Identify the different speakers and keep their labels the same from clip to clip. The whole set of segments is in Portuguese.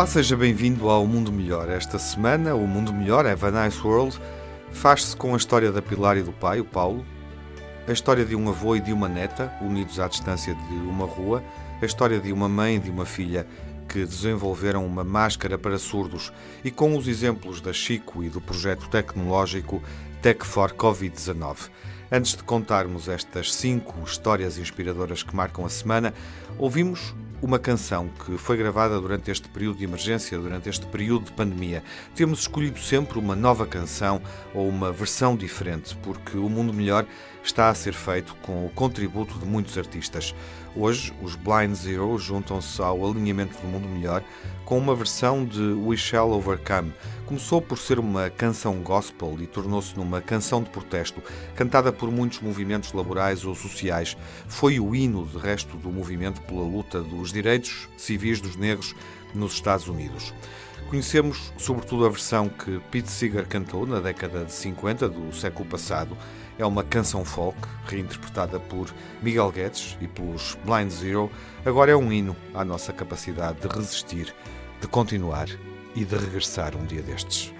Speaker 1: Olá, seja bem-vindo ao Mundo Melhor. Esta semana, o Mundo Melhor, Have a Nice World, faz-se com a história da Pilar e do pai, o Paulo, a história de um avô e de uma neta, unidos à distância de uma rua, a história de uma mãe e de uma filha que desenvolveram uma máscara para surdos e com os exemplos da Chico e do projeto tecnológico Tech for Covid-19. Antes de contarmos estas cinco histórias inspiradoras que marcam a semana, ouvimos uma canção que foi gravada durante este período de emergência, durante este período de pandemia. Temos escolhido sempre uma nova canção ou uma versão diferente, porque o mundo melhor está a ser feito com o contributo de muitos artistas. Hoje, os Blind Zero juntam-se ao alinhamento do mundo melhor com uma versão de We Shall Overcome. Começou por ser uma canção gospel e tornou-se numa canção de protesto, cantada por muitos movimentos laborais ou sociais. Foi o hino, de resto, do movimento pela luta dos direitos civis dos negros nos Estados Unidos. Conhecemos sobretudo a versão que Pete Seeger cantou na década de 50 do século passado. É uma canção folk, reinterpretada por Miguel Guedes e pelos Blind Zero. Agora é um hino à nossa capacidade de resistir de continuar e de regressar um dia destes.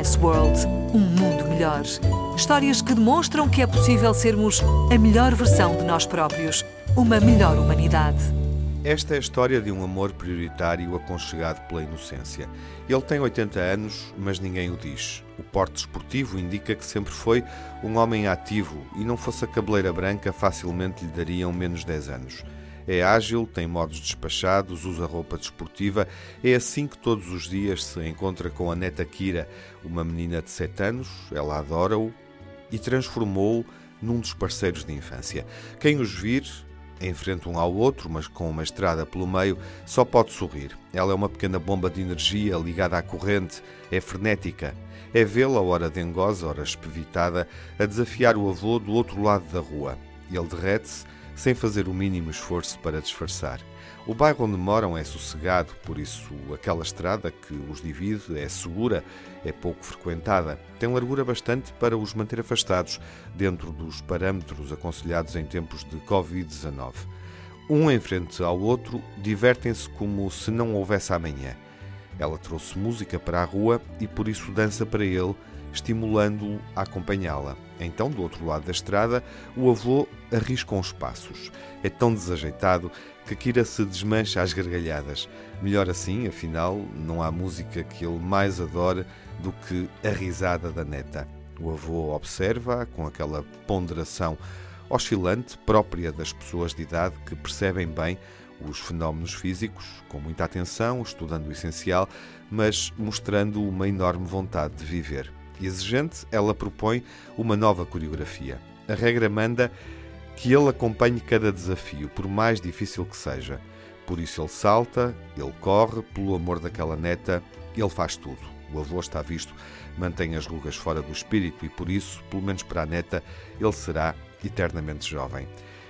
Speaker 2: Nice World um mundo melhor. Histórias que demonstram que é possível sermos a melhor versão de nós próprios, uma melhor humanidade.
Speaker 1: Esta é a história de um amor prioritário aconchegado pela inocência. Ele tem 80 anos, mas ninguém o diz. O porte esportivo indica que sempre foi um homem ativo e não fosse a cabeleira branca, facilmente lhe dariam menos 10 anos. É ágil, tem modos despachados, usa roupa desportiva. É assim que todos os dias se encontra com a neta Kira, uma menina de 7 anos. Ela adora-o e transformou-o num dos parceiros de infância. Quem os vir, em frente um ao outro, mas com uma estrada pelo meio, só pode sorrir. Ela é uma pequena bomba de energia ligada à corrente, é frenética. É vê-la, hora dengosa, hora espevitada, a desafiar o avô do outro lado da rua. Ele derrete-se sem fazer o mínimo esforço para disfarçar. O bairro onde moram é sossegado, por isso aquela estrada que os divide é segura, é pouco frequentada, tem largura bastante para os manter afastados, dentro dos parâmetros aconselhados em tempos de Covid-19. Um em frente ao outro, divertem-se como se não houvesse amanhã. Ela trouxe música para a rua e por isso dança para ele, estimulando-o a acompanhá-la. Então, do outro lado da estrada, o avô arrisca uns passos. É tão desajeitado que Kira se desmancha às gargalhadas. Melhor assim, afinal, não há música que ele mais adore do que a risada da neta. O avô observa com aquela ponderação oscilante própria das pessoas de idade que percebem bem os fenómenos físicos, com muita atenção, estudando o essencial, mas mostrando uma enorme vontade de viver exigente, ela propõe uma nova coreografia. A regra manda que ele acompanhe cada desafio, por mais difícil que seja. Por isso ele salta, ele corre, pelo amor daquela neta, ele faz tudo. O avô está visto, mantém as rugas fora do espírito e por isso, pelo menos para a neta, ele será eternamente jovem.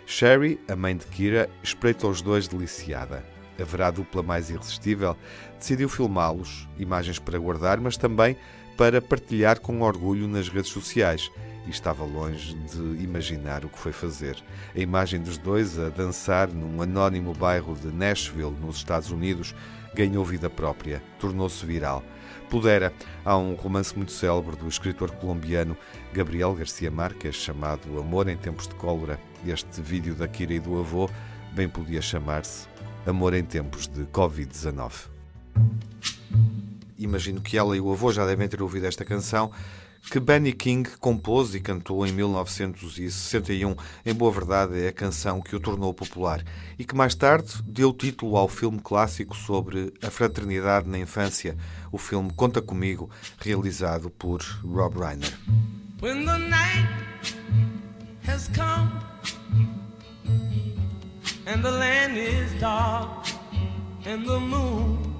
Speaker 1: Sherry, a mãe de Kira, espreita os dois deliciada. Haverá dupla mais irresistível? Decidiu filmá-los, imagens para guardar, mas também para partilhar com orgulho nas redes sociais e estava longe de imaginar o que foi fazer. A imagem dos dois a dançar num anónimo bairro de Nashville, nos Estados Unidos, ganhou vida própria, tornou-se viral. Pudera, há um romance muito célebre do escritor colombiano Gabriel Garcia Marques chamado Amor em Tempos de Cólera. Este vídeo da Kira e do avô bem podia chamar-se Amor em Tempos de Covid-19 imagino que ela e o avô já devem ter ouvido esta canção, que Benny King compôs e cantou em 1961. Em boa verdade, é a canção que o tornou popular e que mais tarde deu título ao filme clássico sobre a fraternidade na infância, o filme Conta Comigo, realizado por Rob Reiner. When the night has come and the land is dark and the moon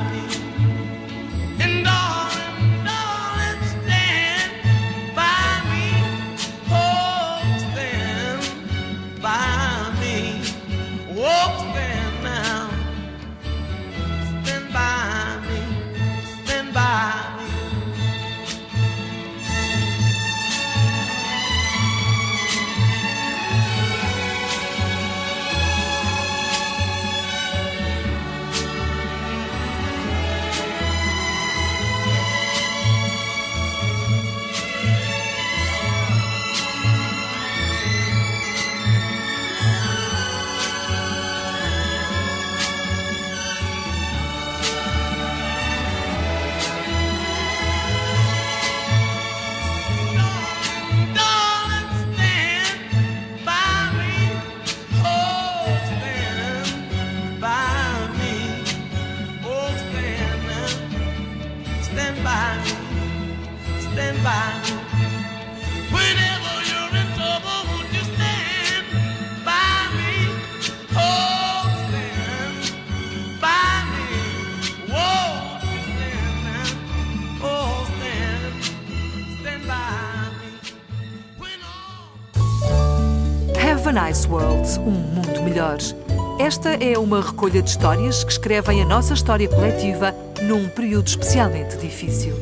Speaker 2: Melhor. Esta é uma recolha de histórias que escrevem a nossa história coletiva num período especialmente difícil.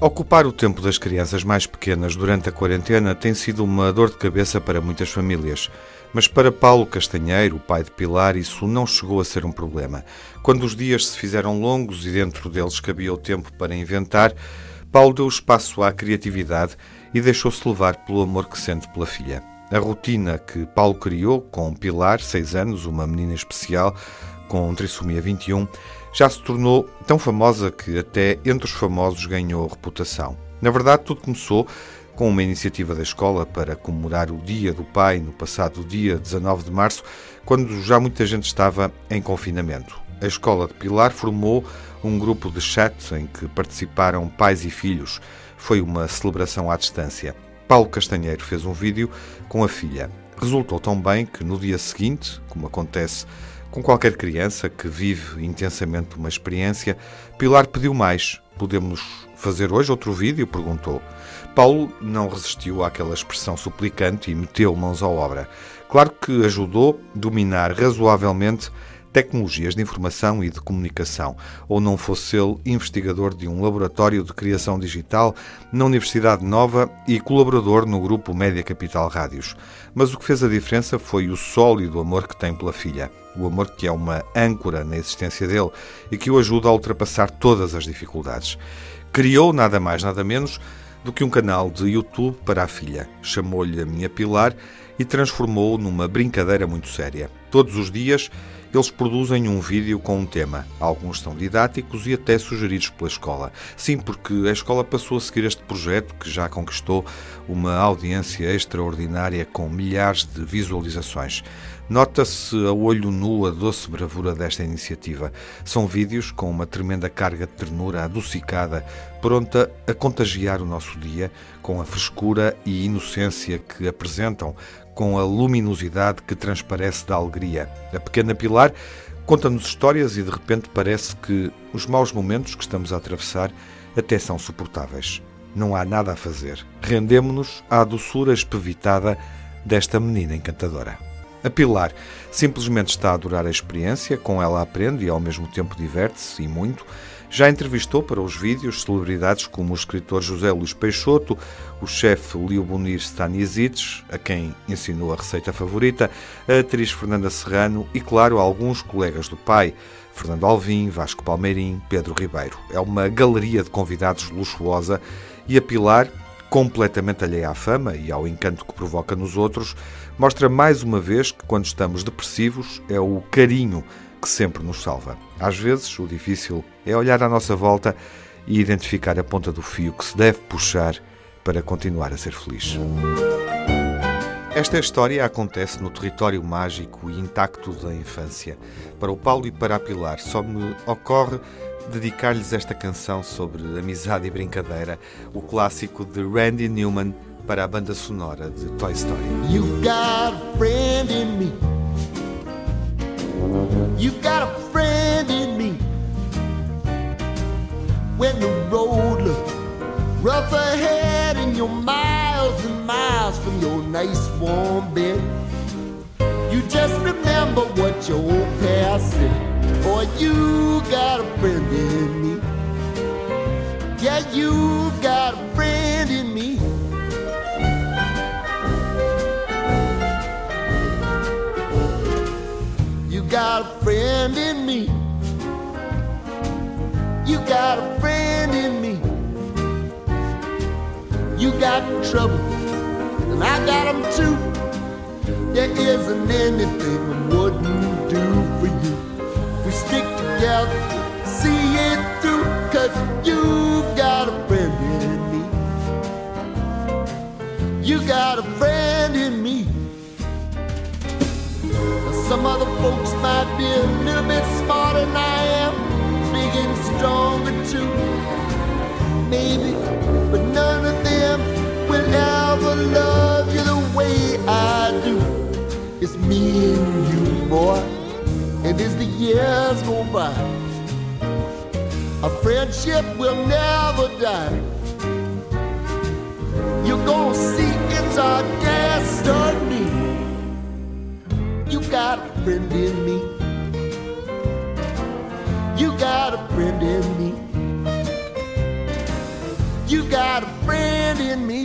Speaker 1: Ocupar o tempo das crianças mais pequenas durante a quarentena tem sido uma dor de cabeça para muitas famílias. Mas para Paulo Castanheiro, o pai de Pilar, isso não chegou a ser um problema. Quando os dias se fizeram longos e dentro deles cabia o tempo para inventar, Paulo deu espaço à criatividade e deixou-se levar pelo amor que sente pela filha. A rotina que Paulo criou com Pilar, seis anos, uma menina especial, com trissomia 21, já se tornou tão famosa que até entre os famosos ganhou reputação. Na verdade, tudo começou com uma iniciativa da escola para comemorar o Dia do Pai no passado dia 19 de março, quando já muita gente estava em confinamento. A escola de Pilar formou um grupo de chat em que participaram pais e filhos. Foi uma celebração à distância. Paulo Castanheiro fez um vídeo com a filha. Resultou tão bem que no dia seguinte, como acontece com qualquer criança que vive intensamente uma experiência, Pilar pediu mais. Podemos fazer hoje outro vídeo? perguntou. Paulo não resistiu àquela expressão suplicante e meteu mãos à obra. Claro que ajudou a dominar razoavelmente tecnologias de informação e de comunicação, ou não fosse ele investigador de um laboratório de criação digital na Universidade Nova e colaborador no grupo Média Capital Rádios. Mas o que fez a diferença foi o sólido amor que tem pela filha, o amor que é uma âncora na existência dele e que o ajuda a ultrapassar todas as dificuldades. Criou nada mais, nada menos do que um canal de YouTube para a filha. Chamou-lhe a Minha Pilar e transformou-o numa brincadeira muito séria. Todos os dias eles produzem um vídeo com um tema. Alguns são didáticos e até sugeridos pela escola. Sim, porque a escola passou a seguir este projeto que já conquistou uma audiência extraordinária com milhares de visualizações. Nota-se a olho nu a doce bravura desta iniciativa. São vídeos com uma tremenda carga de ternura adocicada, pronta a contagiar o nosso dia com a frescura e inocência que apresentam, com a luminosidade que transparece da alegria. A pequena Pilar conta-nos histórias e de repente parece que os maus momentos que estamos a atravessar até são suportáveis. Não há nada a fazer. Rendemo-nos à doçura espevitada desta menina encantadora. A Pilar simplesmente está a adorar a experiência, com ela aprende e ao mesmo tempo diverte-se e muito. Já entrevistou para os vídeos celebridades como o escritor José Luís Peixoto, o chefe Liobonir Stanisic, a quem ensinou a receita favorita, a atriz Fernanda Serrano e, claro, alguns colegas do pai, Fernando Alvim, Vasco Palmeirim, Pedro Ribeiro. É uma galeria de convidados luxuosa e a Pilar, completamente alheia à fama e ao encanto que provoca nos outros, mostra mais uma vez que quando estamos depressivos é o carinho que sempre nos salva. Às vezes, o difícil é olhar à nossa volta e identificar a ponta do fio que se deve puxar para continuar a ser feliz. Esta história acontece no território mágico e intacto da infância. Para o Paulo e para a Pilar, só me ocorre dedicar-lhes esta canção sobre amizade e brincadeira, o clássico de Randy Newman para a banda sonora de Toy Story.
Speaker 3: You got a friend in me. You got a friend in me. When the road looks rough ahead and you're miles and miles from your nice warm bed, you just remember what your old past said. Boy, you got a friend in me. Yeah, you got a friend got a friend in me. You got a friend in me. You got trouble, and I got them too. There isn't anything I wouldn't do for you. We stick together, see it through, cause you got a friend in me. You got a friend in me. Some other folks might be a little bit smarter than I am, big and stronger too. Maybe, but none of them will ever love you the way I do. It's me and you, boy, and as the years go by, our friendship will never die. You're gonna see it's our destiny. Got a friend in me. You got a friend in me. You got a friend in me.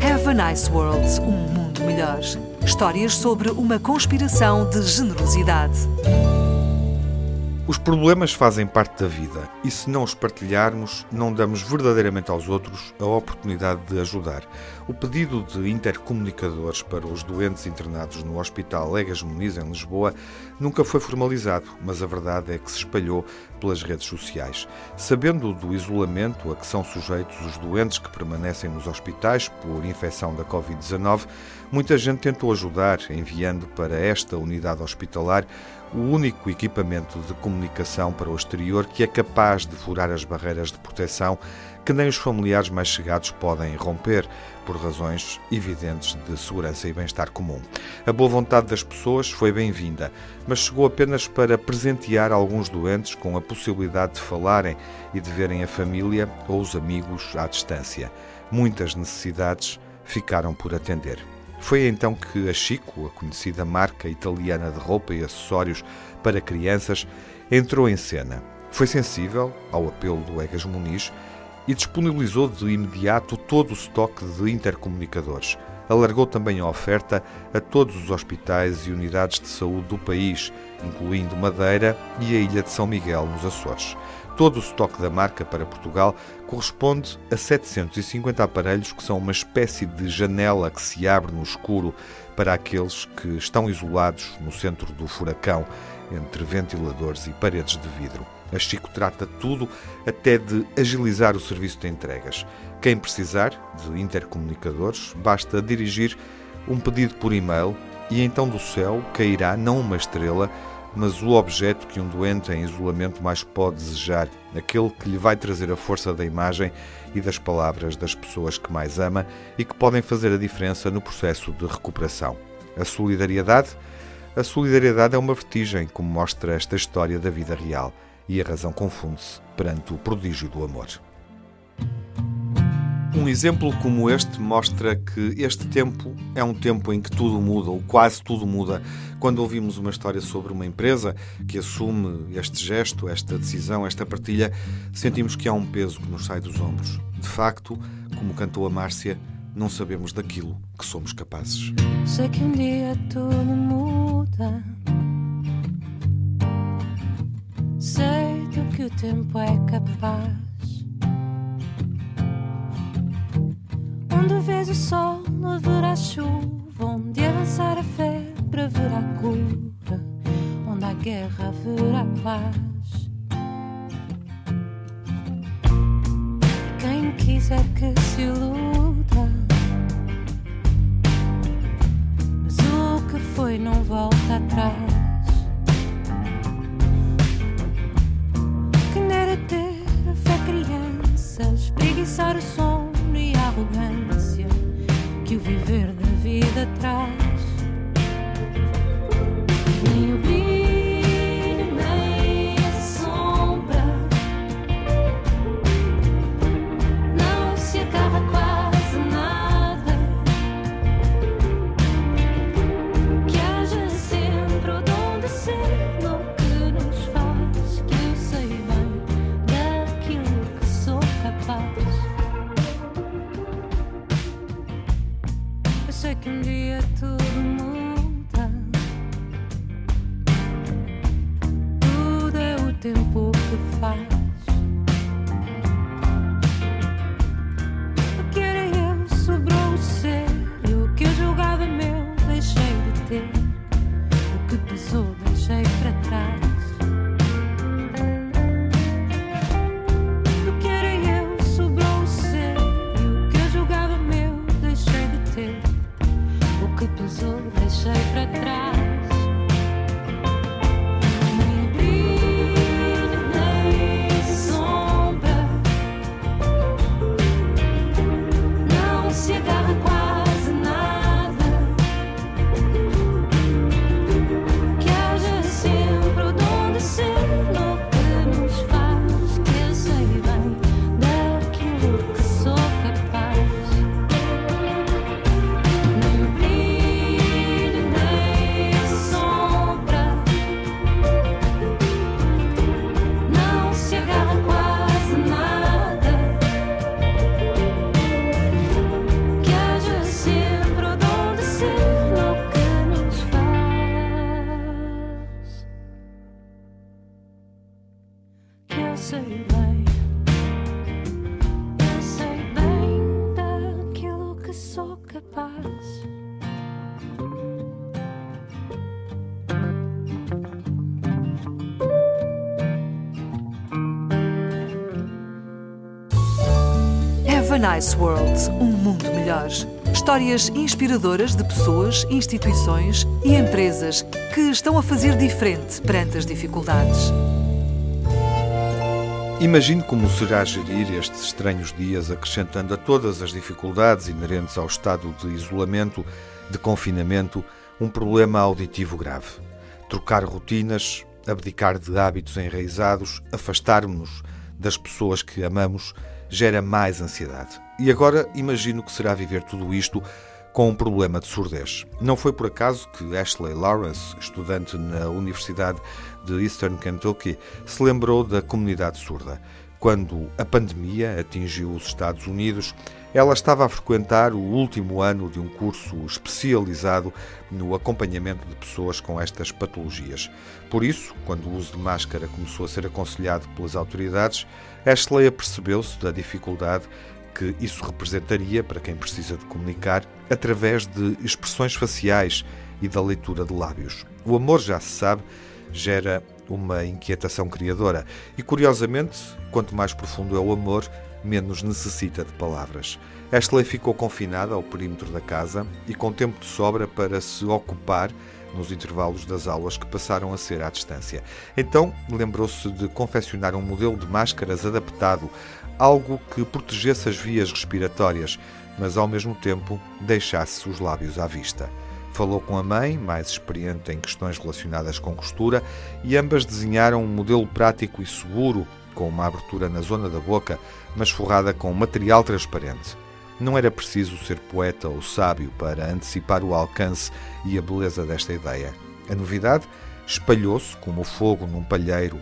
Speaker 2: Have a Nice World, um mundo melhor. Histórias sobre uma conspiração de generosidade.
Speaker 1: Os problemas fazem parte da vida e se não os partilharmos, não damos verdadeiramente aos outros a oportunidade de ajudar. O pedido de intercomunicadores para os doentes internados no Hospital Legas Muniz, em Lisboa, nunca foi formalizado, mas a verdade é que se espalhou pelas redes sociais. Sabendo do isolamento a que são sujeitos os doentes que permanecem nos hospitais por infecção da Covid-19, muita gente tentou ajudar, enviando para esta unidade hospitalar o único equipamento de comunicação para o exterior que é capaz de furar as barreiras de proteção que nem os familiares mais chegados podem romper, por razões evidentes de segurança e bem-estar comum. A boa vontade das pessoas foi bem-vinda, mas chegou apenas para presentear alguns doentes com a possibilidade de falarem e de verem a família ou os amigos à distância. Muitas necessidades ficaram por atender. Foi então que a Chico, a conhecida marca italiana de roupa e acessórios para crianças, entrou em cena. Foi sensível ao apelo do Egas Muniz e disponibilizou de imediato todo o estoque de intercomunicadores. Alargou também a oferta a todos os hospitais e unidades de saúde do país, incluindo Madeira e a Ilha de São Miguel, nos Açores. Todo o estoque da marca para Portugal corresponde a 750 aparelhos que são uma espécie de janela que se abre no escuro para aqueles que estão isolados no centro do furacão, entre ventiladores e paredes de vidro. A Chico trata tudo até de agilizar o serviço de entregas. Quem precisar de intercomunicadores, basta dirigir um pedido por e-mail e então do céu cairá não uma estrela, mas o objeto que um doente em isolamento mais pode desejar, aquele que lhe vai trazer a força da imagem e das palavras das pessoas que mais ama e que podem fazer a diferença no processo de recuperação. A solidariedade? A solidariedade é uma vertigem, como mostra esta história da vida real, e a razão confunde-se perante o prodígio do amor. Um exemplo como este mostra que este tempo é um tempo em que tudo muda, ou quase tudo muda. Quando ouvimos uma história sobre uma empresa que assume este gesto, esta decisão, esta partilha, sentimos que há um peso que nos sai dos ombros. De facto, como cantou a Márcia, não sabemos daquilo que somos capazes.
Speaker 4: Sei que um dia tudo muda. Sei do que o tempo é capaz. Onde vês o sol, haverá chuva. Onde avançar a para haverá cura. Onde há guerra, haverá paz. Quem quiser que se iluda. Mas o que foi não volta atrás. Quem dera ter a fé criança, espreguiçar o sono viver da vida traz.
Speaker 2: Nice World um mundo melhor. Histórias inspiradoras de pessoas, instituições e empresas que estão a fazer diferente perante as dificuldades.
Speaker 1: Imagine como será gerir estes estranhos dias, acrescentando a todas as dificuldades inerentes ao estado de isolamento, de confinamento, um problema auditivo grave. Trocar rotinas, abdicar de hábitos enraizados, afastarmos-nos das pessoas que amamos, gera mais ansiedade. E agora imagino que será viver tudo isto com um problema de surdez. Não foi por acaso que Ashley Lawrence, estudante na Universidade de Eastern Kentucky, se lembrou da comunidade surda. Quando a pandemia atingiu os Estados Unidos, ela estava a frequentar o último ano de um curso especializado no acompanhamento de pessoas com estas patologias. Por isso, quando o uso de máscara começou a ser aconselhado pelas autoridades, Ashley apercebeu-se da dificuldade que isso representaria para quem precisa de comunicar através de expressões faciais e da leitura de lábios. O amor, já se sabe, gera uma inquietação criadora e, curiosamente, quanto mais profundo é o amor, menos necessita de palavras. Ashley ficou confinada ao perímetro da casa e com tempo de sobra para se ocupar nos intervalos das aulas que passaram a ser à distância. Então lembrou-se de confeccionar um modelo de máscaras adaptado, algo que protegesse as vias respiratórias, mas ao mesmo tempo deixasse os lábios à vista. Falou com a mãe, mais experiente em questões relacionadas com costura, e ambas desenharam um modelo prático e seguro, com uma abertura na zona da boca, mas forrada com material transparente. Não era preciso ser poeta ou sábio para antecipar o alcance e a beleza desta ideia. A novidade espalhou-se como fogo num palheiro.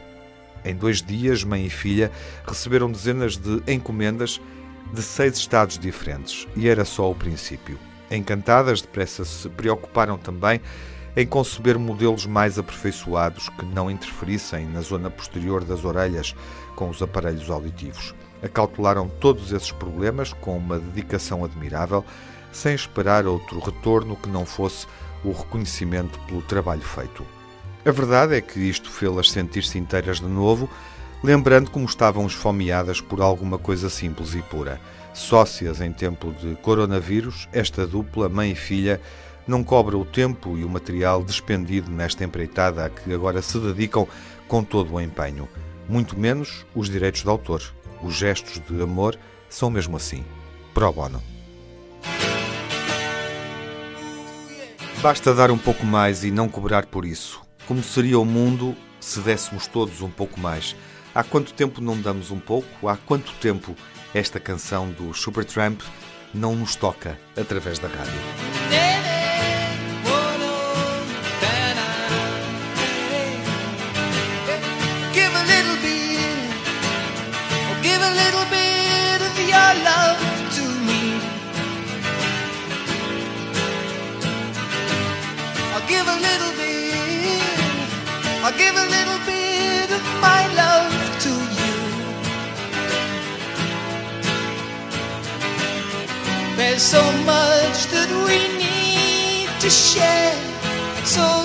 Speaker 1: Em dois dias, mãe e filha receberam dezenas de encomendas de seis estados diferentes, e era só o princípio. Encantadas, depressa se preocuparam também em conceber modelos mais aperfeiçoados que não interferissem na zona posterior das orelhas com os aparelhos auditivos acautelaram todos esses problemas com uma dedicação admirável, sem esperar outro retorno que não fosse o reconhecimento pelo trabalho feito. A verdade é que isto fê-las sentir-se inteiras de novo, lembrando como estavam esfomeadas por alguma coisa simples e pura. Sócias em tempo de coronavírus, esta dupla, mãe e filha, não cobra o tempo e o material despendido nesta empreitada a que agora se dedicam com todo o empenho, muito menos os direitos de autor. Os gestos de amor são mesmo assim. Pro bono. Basta dar um pouco mais e não cobrar por isso. Como seria o mundo se dessemos todos um pouco mais? Há quanto tempo não damos um pouco? Há quanto tempo esta canção do Supertramp não nos toca através da rádio?
Speaker 5: Give a little bit, I'll give a little bit of my love So much that we need to share, so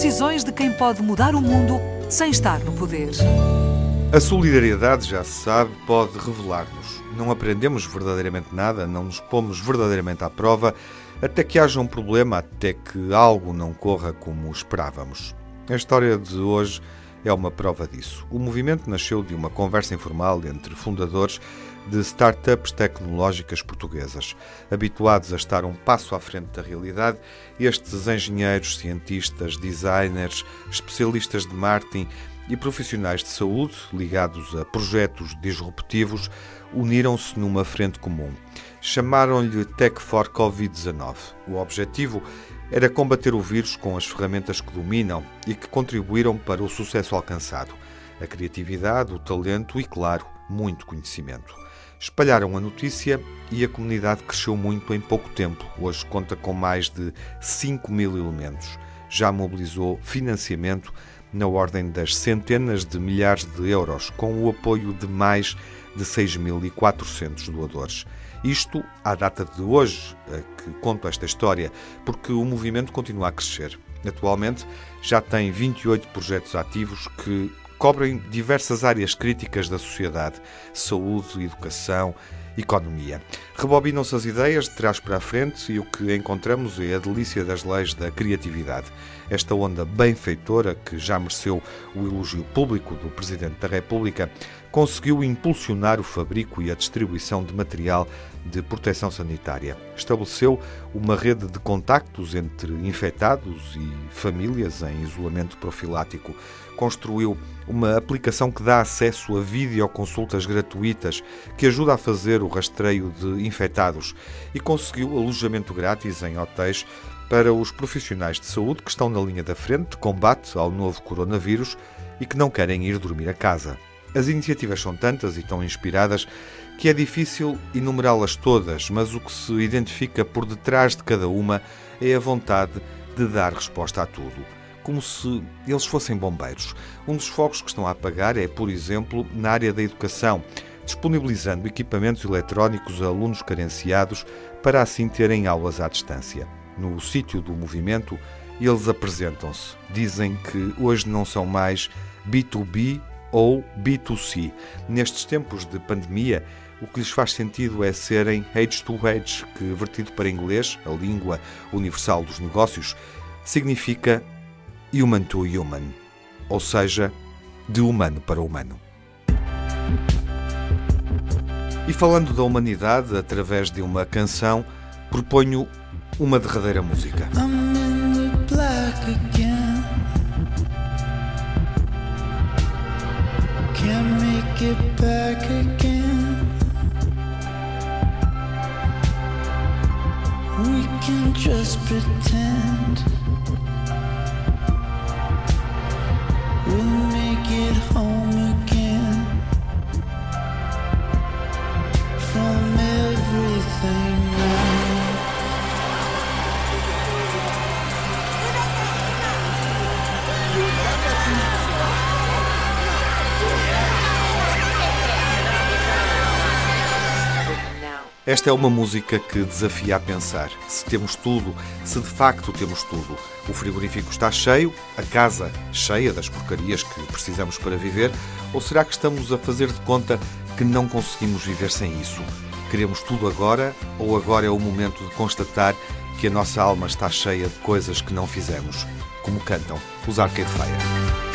Speaker 2: decisões de quem pode mudar o mundo sem estar no poder.
Speaker 1: A solidariedade, já se sabe, pode revelar-nos. Não aprendemos verdadeiramente nada, não nos pomos verdadeiramente à prova, até que haja um problema, até que algo não corra como esperávamos. A história de hoje é uma prova disso. O movimento nasceu de uma conversa informal entre fundadores de startups tecnológicas portuguesas. Habituados a estar um passo à frente da realidade, estes engenheiros, cientistas, designers, especialistas de marketing e profissionais de saúde ligados a projetos disruptivos uniram-se numa frente comum. Chamaram-lhe Tech for Covid-19. O objetivo era combater o vírus com as ferramentas que dominam e que contribuíram para o sucesso alcançado: a criatividade, o talento e, claro, muito conhecimento. Espalharam a notícia e a comunidade cresceu muito em pouco tempo. Hoje conta com mais de 5 mil elementos. Já mobilizou financiamento na ordem das centenas de milhares de euros, com o apoio de mais de 6.400 doadores. Isto à data de hoje, que conto esta história, porque o movimento continua a crescer. Atualmente já tem 28 projetos ativos que cobrem diversas áreas críticas da sociedade: saúde, educação, economia. Rebobinam-se as ideias de trás para a frente e o que encontramos é a delícia das leis da criatividade. Esta onda benfeitora, que já mereceu o elogio público do Presidente da República, conseguiu impulsionar o fabrico e a distribuição de material de proteção sanitária. Estabeleceu uma rede de contactos entre infectados e famílias em isolamento profilático. Construiu uma aplicação que dá acesso a videoconsultas gratuitas que ajuda a fazer o rastreio de infectados e conseguiu alojamento grátis em hotéis para os profissionais de saúde que estão na linha da frente de combate ao novo coronavírus e que não querem ir dormir a casa. As iniciativas são tantas e tão inspiradas que é difícil enumerá-las todas, mas o que se identifica por detrás de cada uma é a vontade de dar resposta a tudo, como se eles fossem bombeiros. Um dos focos que estão a apagar é, por exemplo, na área da educação, disponibilizando equipamentos eletrónicos a alunos carenciados para assim terem aulas à distância. No sítio do movimento, eles apresentam-se. Dizem que hoje não são mais B2B ou B2C. Nestes tempos de pandemia, o que lhes faz sentido é serem age to age, que vertido para inglês, a língua universal dos negócios, significa human to human, ou seja, de humano para humano. E falando da humanidade, através de uma canção, proponho uma derradeira música.
Speaker 5: It back again.
Speaker 1: Esta é uma música que desafia a pensar. Se temos tudo, se de facto temos tudo. O frigorífico está cheio, a casa cheia das porcarias que precisamos para viver, ou será que estamos a fazer de conta que não conseguimos viver sem isso? Queremos tudo agora, ou agora é o momento de constatar que a nossa alma está cheia de coisas que não fizemos? Como cantam os Arcade Fire.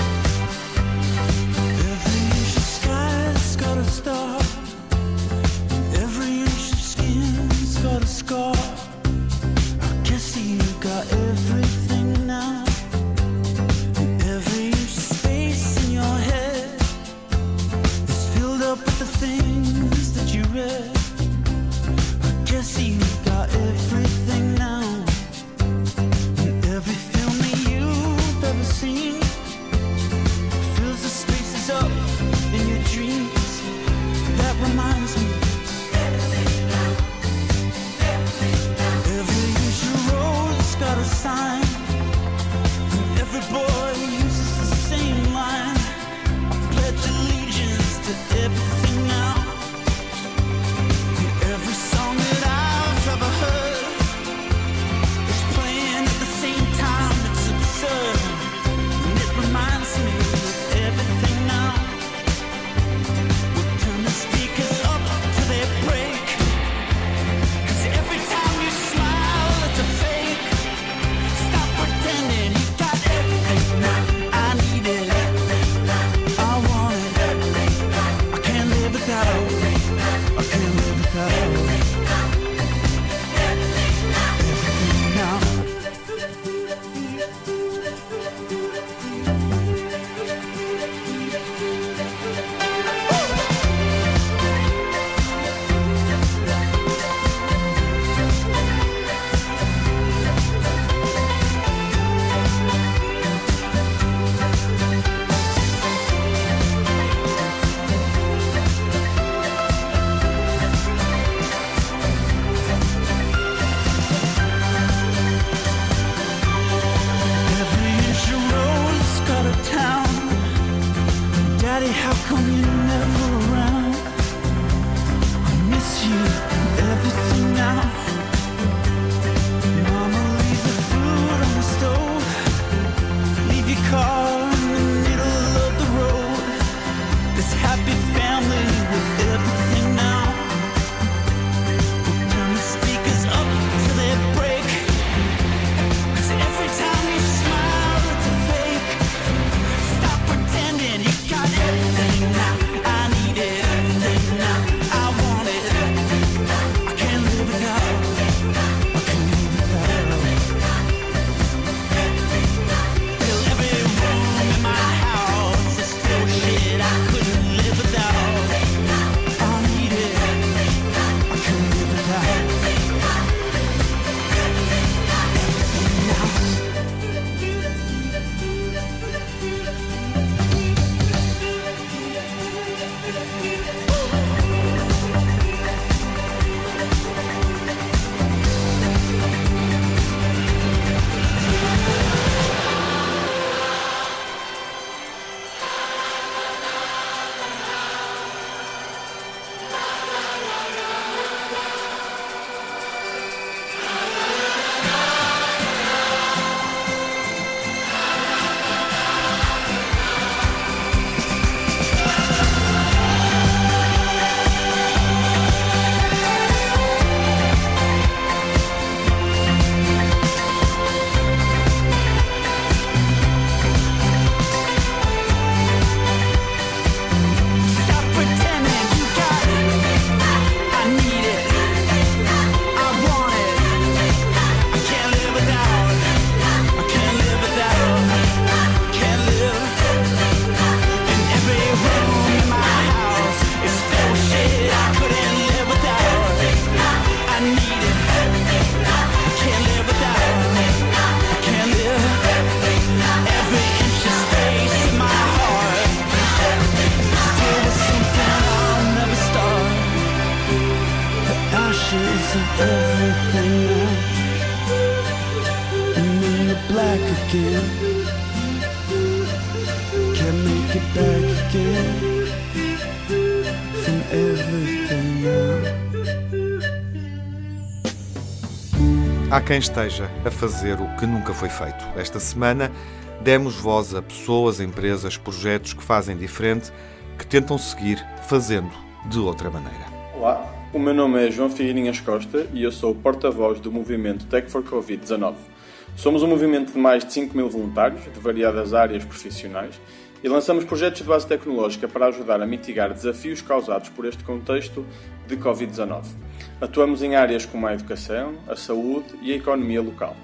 Speaker 5: Again. Can't make it back again from everything now.
Speaker 1: Há quem esteja a fazer o que nunca foi feito. Esta semana demos voz a pessoas, empresas, projetos que fazem diferente, que tentam seguir fazendo de outra maneira.
Speaker 6: Olá, o meu nome é João Figueirinhas Costa e eu sou o porta-voz do movimento Tech for Covid-19. Somos um movimento de mais de 5 mil voluntários, de variadas áreas profissionais, e lançamos projetos de base tecnológica para ajudar a mitigar desafios causados por este contexto de Covid-19. Atuamos em áreas como a educação, a saúde e a economia local.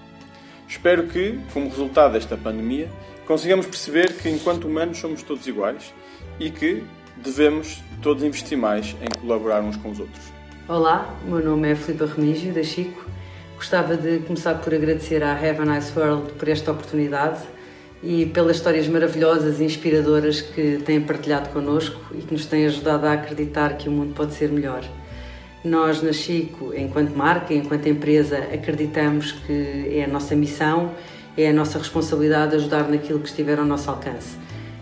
Speaker 6: Espero que, como resultado desta pandemia, consigamos perceber que, enquanto humanos, somos todos iguais e que devemos todos investir mais em colaborar uns com os outros.
Speaker 7: Olá, meu nome é Filipe Remígio, da Chico. Gostava de começar por agradecer à Have a Nice World por esta oportunidade e pelas histórias maravilhosas e inspiradoras que têm partilhado connosco e que nos têm ajudado a acreditar que o mundo pode ser melhor. Nós, na Chico, enquanto marca, enquanto empresa, acreditamos que é a nossa missão, é a nossa responsabilidade ajudar naquilo que estiver ao nosso alcance.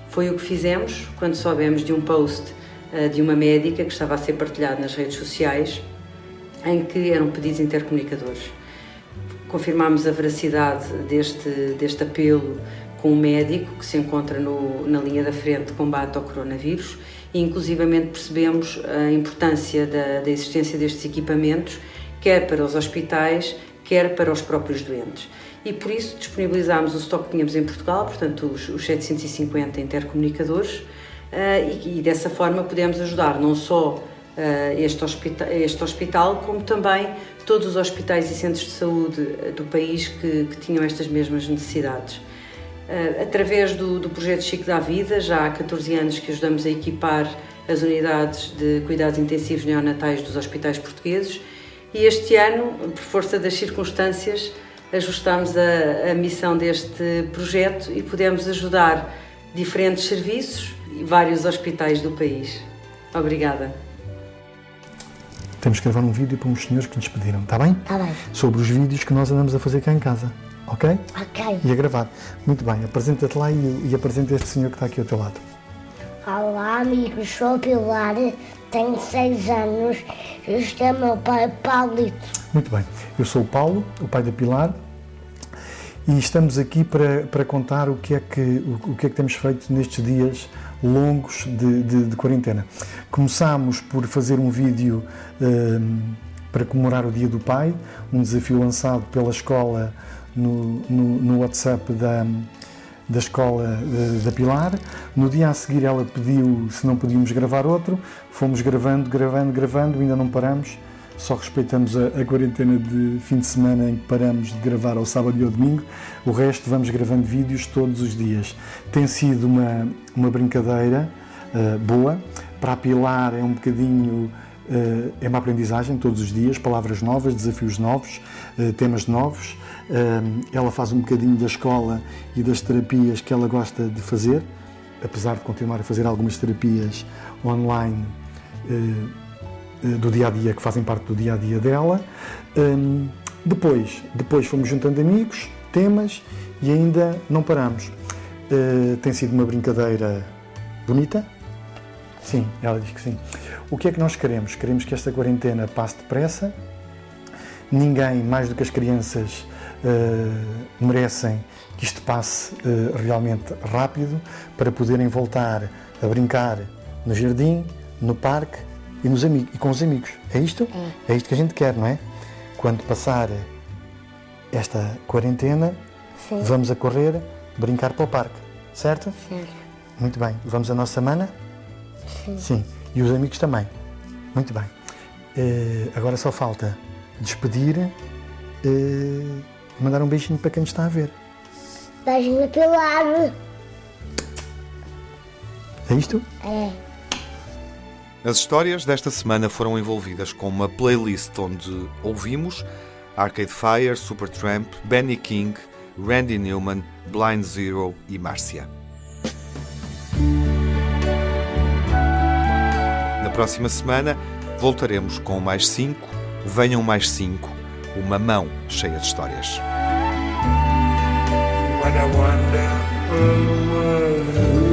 Speaker 7: Foi o que fizemos quando soubemos de um post uh, de uma médica que estava a ser partilhado nas redes sociais, em que eram pedidos intercomunicadores. Confirmámos a veracidade deste, deste apelo com um médico que se encontra no, na linha da frente de combate ao coronavírus e inclusivamente percebemos a importância da, da existência destes equipamentos, quer para os hospitais, quer para os próprios doentes. E por isso disponibilizámos o estoque que tínhamos em Portugal, portanto os, os 750 intercomunicadores, uh, e, e, dessa forma pudemos ajudar não só uh, este, hospital, este hospital, como também todos os hospitais e centros de saúde do país que, que tinham estas mesmas necessidades. Eh, através do, do projeto Chico da Vida, já há 14 anos que ajudamos a equipar as unidades de cuidados intensivos neonatais dos hospitais portugueses e este ano, por força das circunstâncias, ajustámos a, a missão deste projeto e pudemos ajudar diferentes serviços e vários hospitais do país. Obrigada.
Speaker 8: Temos que gravar um vídeo para uns senhores que nos pediram, está bem?
Speaker 9: Está bem.
Speaker 8: Sobre os vídeos que nós andamos a fazer cá em casa ok?
Speaker 9: Ok.
Speaker 8: E a gravar. Muito bem, apresenta-te lá e, e apresenta este senhor que está aqui ao teu lado.
Speaker 9: Olá, amigos, sou Pilar, tenho 6 anos, este é meu pai Paulito.
Speaker 8: Muito bem, eu sou o Paulo, o pai da Pilar, e estamos aqui para, para contar o que, é que, o, o que é que temos feito nestes dias longos de, de, de quarentena. Começámos por fazer um vídeo um, para comemorar o Dia do Pai, um desafio lançado pela escola no, no, no WhatsApp da, da escola da Pilar. No dia a seguir ela pediu se não podíamos gravar outro, fomos gravando, gravando, gravando, ainda não paramos, só respeitamos a, a, quarentena de fim de semana em que paramos de gravar ao sábado e ao domingo, o resto vamos gravando vídeos todos os dias. Tem sido uma, uma brincadeira uh, boa, para a Pilar é um bocadinho uh, é uma aprendizagem todos os dias, palavras novas, desafios novos, uh, temas novos. Ela faz um bocadinho da escola e das terapias que ela gosta de fazer, apesar de continuar a fazer algumas terapias online do dia a dia, que fazem parte do dia a dia dela. Depois, depois fomos juntando amigos, temas e ainda não paramos. Eh, tem sido uma brincadeira bonita? Sim, ela diz que sim. O que é que nós queremos? Queremos que esta quarentena passe depressa. Ninguém, mais do que as crianças, uh, merecem que isto passe uh, realmente rápido para poderem voltar a brincar no jardim, no parque e, nos amigos, e com os amigos. É isto? É. é isto que a gente quer, não é? Quando passar esta quarentena,
Speaker 9: Sim.
Speaker 8: vamos a correr, brincar para o parque, certo?
Speaker 9: Certo.
Speaker 8: Muito bem. Vamos a nossa semana?
Speaker 9: Sim.
Speaker 8: Sim. E os amigos também. Muito bem. Uh, agora só falta despedir. Uh, mandar um beijinho para quem nos está a ver.
Speaker 9: Beijinho Pilar.
Speaker 8: É isto?
Speaker 9: É.
Speaker 1: As histórias desta semana foram envolvidas com uma playlist onde ouvimos Arcade Fire, Supertramp, Benny King, Randy Newman, Blind Zero e Márcia. Na próxima semana voltaremos com mais cinco, venham mais cinco, uma mão cheia de histórias.
Speaker 5: What a wonderful world.